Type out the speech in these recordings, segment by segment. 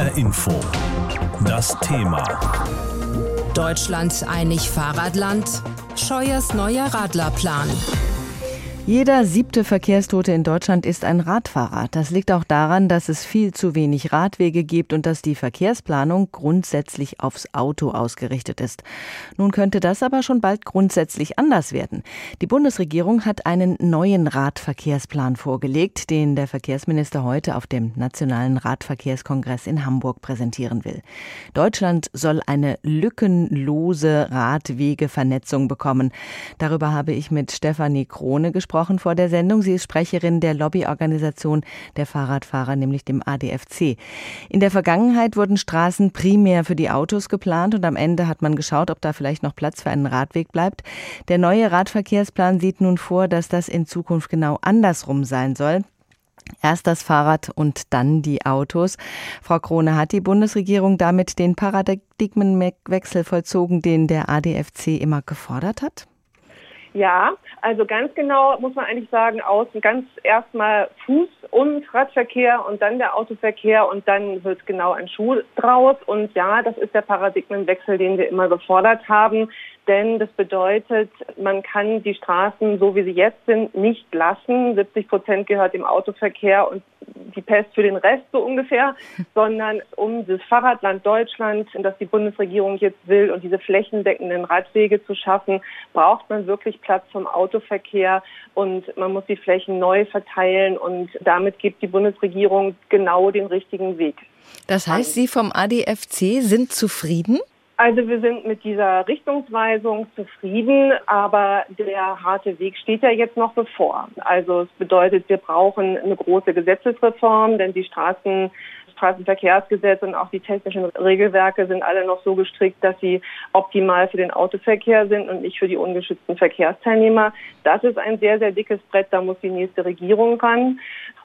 HR Info. Das Thema. Deutschland einig Fahrradland. Scheuers neuer Radlerplan. Jeder siebte Verkehrstote in Deutschland ist ein Radfahrer. Das liegt auch daran, dass es viel zu wenig Radwege gibt und dass die Verkehrsplanung grundsätzlich aufs Auto ausgerichtet ist. Nun könnte das aber schon bald grundsätzlich anders werden. Die Bundesregierung hat einen neuen Radverkehrsplan vorgelegt, den der Verkehrsminister heute auf dem Nationalen Radverkehrskongress in Hamburg präsentieren will. Deutschland soll eine lückenlose Radwegevernetzung bekommen. Darüber habe ich mit Stefanie Krone gesprochen gesprochen vor der Sendung. Sie ist Sprecherin der Lobbyorganisation der Fahrradfahrer, nämlich dem ADFC. In der Vergangenheit wurden Straßen primär für die Autos geplant und am Ende hat man geschaut, ob da vielleicht noch Platz für einen Radweg bleibt. Der neue Radverkehrsplan sieht nun vor, dass das in Zukunft genau andersrum sein soll. Erst das Fahrrad und dann die Autos. Frau Krone, hat die Bundesregierung damit den Paradigmenwechsel vollzogen, den der ADFC immer gefordert hat? Ja, also ganz genau muss man eigentlich sagen, außen ganz erstmal Fuß- und Radverkehr und dann der Autoverkehr und dann wird genau ein Schuh draus. Und ja, das ist der Paradigmenwechsel, den wir immer gefordert haben denn das bedeutet, man kann die Straßen, so wie sie jetzt sind, nicht lassen. 70 Prozent gehört dem Autoverkehr und die Pest für den Rest so ungefähr, sondern um das Fahrradland Deutschland, das die Bundesregierung jetzt will und diese flächendeckenden Radwege zu schaffen, braucht man wirklich Platz vom Autoverkehr und man muss die Flächen neu verteilen und damit gibt die Bundesregierung genau den richtigen Weg. Das heißt, Sie vom ADFC sind zufrieden? Also wir sind mit dieser Richtungsweisung zufrieden, aber der harte Weg steht ja jetzt noch bevor. Also es bedeutet, wir brauchen eine große Gesetzesreform, denn die Straßen Straßenverkehrsgesetz und auch die technischen Regelwerke sind alle noch so gestrickt, dass sie optimal für den Autoverkehr sind und nicht für die ungeschützten Verkehrsteilnehmer. Das ist ein sehr, sehr dickes Brett, da muss die nächste Regierung ran.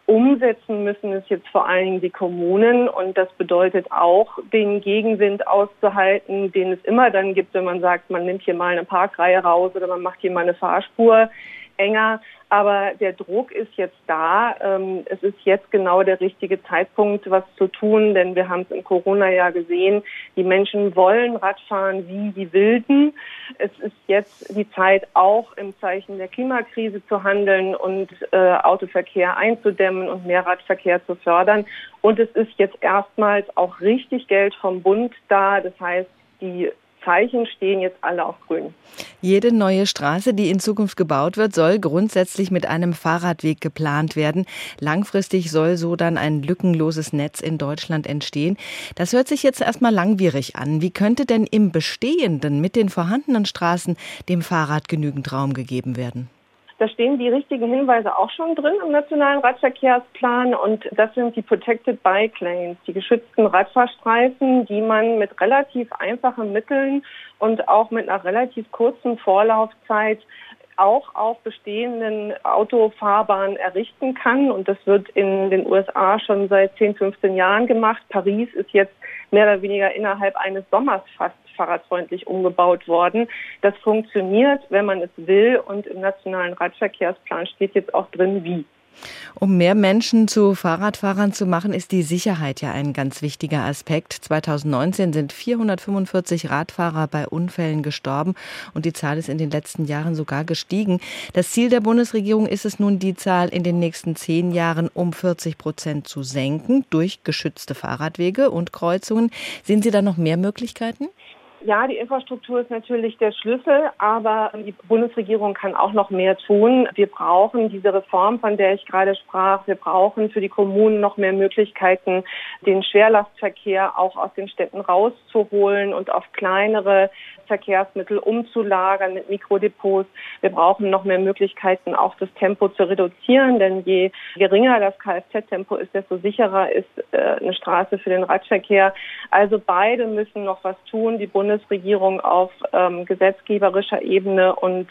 Umsetzen müssen es jetzt vor allen Dingen die Kommunen. Und das bedeutet auch, den Gegenwind auszuhalten, den es immer dann gibt, wenn man sagt, man nimmt hier mal eine Parkreihe raus oder man macht hier mal eine Fahrspur enger. Aber der Druck ist jetzt da. Ähm, es ist jetzt genau der richtige Zeitpunkt, was zu tun, denn wir haben es im Corona-Jahr gesehen. Die Menschen wollen Radfahren wie die Wilden. Es ist jetzt die Zeit, auch im Zeichen der Klimakrise zu handeln und äh, Autoverkehr einzudämmen und mehr Radverkehr zu fördern. Und es ist jetzt erstmals auch richtig Geld vom Bund da. Das heißt, die Zeichen stehen jetzt alle auf grün. Jede neue Straße, die in Zukunft gebaut wird, soll grundsätzlich mit einem Fahrradweg geplant werden. Langfristig soll so dann ein lückenloses Netz in Deutschland entstehen. Das hört sich jetzt erstmal langwierig an. Wie könnte denn im Bestehenden mit den vorhandenen Straßen dem Fahrrad genügend Raum gegeben werden? Da stehen die richtigen Hinweise auch schon drin im nationalen Radverkehrsplan und das sind die Protected Bike Lanes, die geschützten Radfahrstreifen, die man mit relativ einfachen Mitteln und auch mit einer relativ kurzen Vorlaufzeit auch auf bestehenden Autofahrbahnen errichten kann. Und das wird in den USA schon seit 10, 15 Jahren gemacht. Paris ist jetzt mehr oder weniger innerhalb eines Sommers fast fahrradfreundlich umgebaut worden. Das funktioniert, wenn man es will. Und im nationalen Radverkehrsplan steht jetzt auch drin, wie. Um mehr Menschen zu Fahrradfahrern zu machen, ist die Sicherheit ja ein ganz wichtiger Aspekt. 2019 sind 445 Radfahrer bei Unfällen gestorben und die Zahl ist in den letzten Jahren sogar gestiegen. Das Ziel der Bundesregierung ist es nun, die Zahl in den nächsten zehn Jahren um 40 Prozent zu senken durch geschützte Fahrradwege und Kreuzungen. Sehen Sie da noch mehr Möglichkeiten? Ja, die Infrastruktur ist natürlich der Schlüssel, aber die Bundesregierung kann auch noch mehr tun. Wir brauchen diese Reform, von der ich gerade sprach. Wir brauchen für die Kommunen noch mehr Möglichkeiten, den Schwerlastverkehr auch aus den Städten rauszuholen und auf kleinere Verkehrsmittel umzulagern mit Mikrodepots. Wir brauchen noch mehr Möglichkeiten, auch das Tempo zu reduzieren, denn je geringer das Kfz-Tempo ist, desto sicherer ist äh, eine Straße für den Radverkehr. Also beide müssen noch was tun. Die Bundes Bundesregierung auf ähm, gesetzgeberischer Ebene und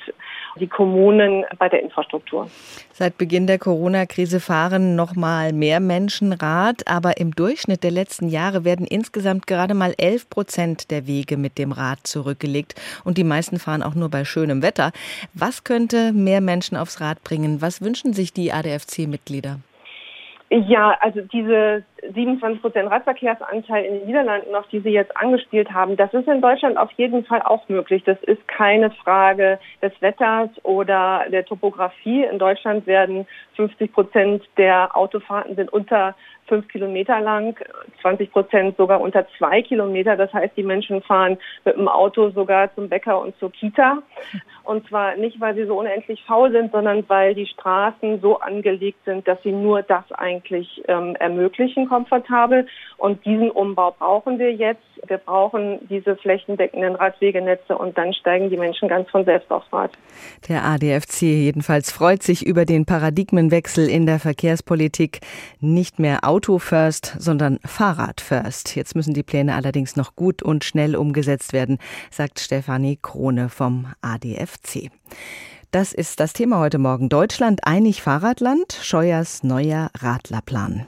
die Kommunen bei der Infrastruktur. Seit Beginn der Corona-Krise fahren noch mal mehr Menschen Rad, aber im Durchschnitt der letzten Jahre werden insgesamt gerade mal 11 Prozent der Wege mit dem Rad zurückgelegt und die meisten fahren auch nur bei schönem Wetter. Was könnte mehr Menschen aufs Rad bringen? Was wünschen sich die ADFC-Mitglieder? Ja, also diese 27 Prozent Radverkehrsanteil in den Niederlanden noch, die Sie jetzt angespielt haben, das ist in Deutschland auf jeden Fall auch möglich. Das ist keine Frage des Wetters oder der Topografie. In Deutschland werden 50 Prozent der Autofahrten sind unter fünf Kilometer lang, 20 Prozent sogar unter zwei Kilometer. Das heißt, die Menschen fahren mit dem Auto sogar zum Bäcker und zur Kita. Und zwar nicht, weil sie so unendlich faul sind, sondern weil die Straßen so angelegt sind, dass sie nur das eigentlich ähm, ermöglichen, komfortabel. Und diesen Umbau brauchen wir jetzt. Wir brauchen diese flächendeckenden Radwegenetze und dann steigen die Menschen ganz von selbst aufs Rad. Der ADFC jedenfalls freut sich über den Paradigmenwechsel in der Verkehrspolitik. Nicht mehr Auto first, sondern Fahrrad first. Jetzt müssen die Pläne allerdings noch gut und schnell umgesetzt werden, sagt Stefanie Krone vom ADFC. Das ist das Thema heute Morgen. Deutschland einig Fahrradland, Scheuers neuer Radlerplan.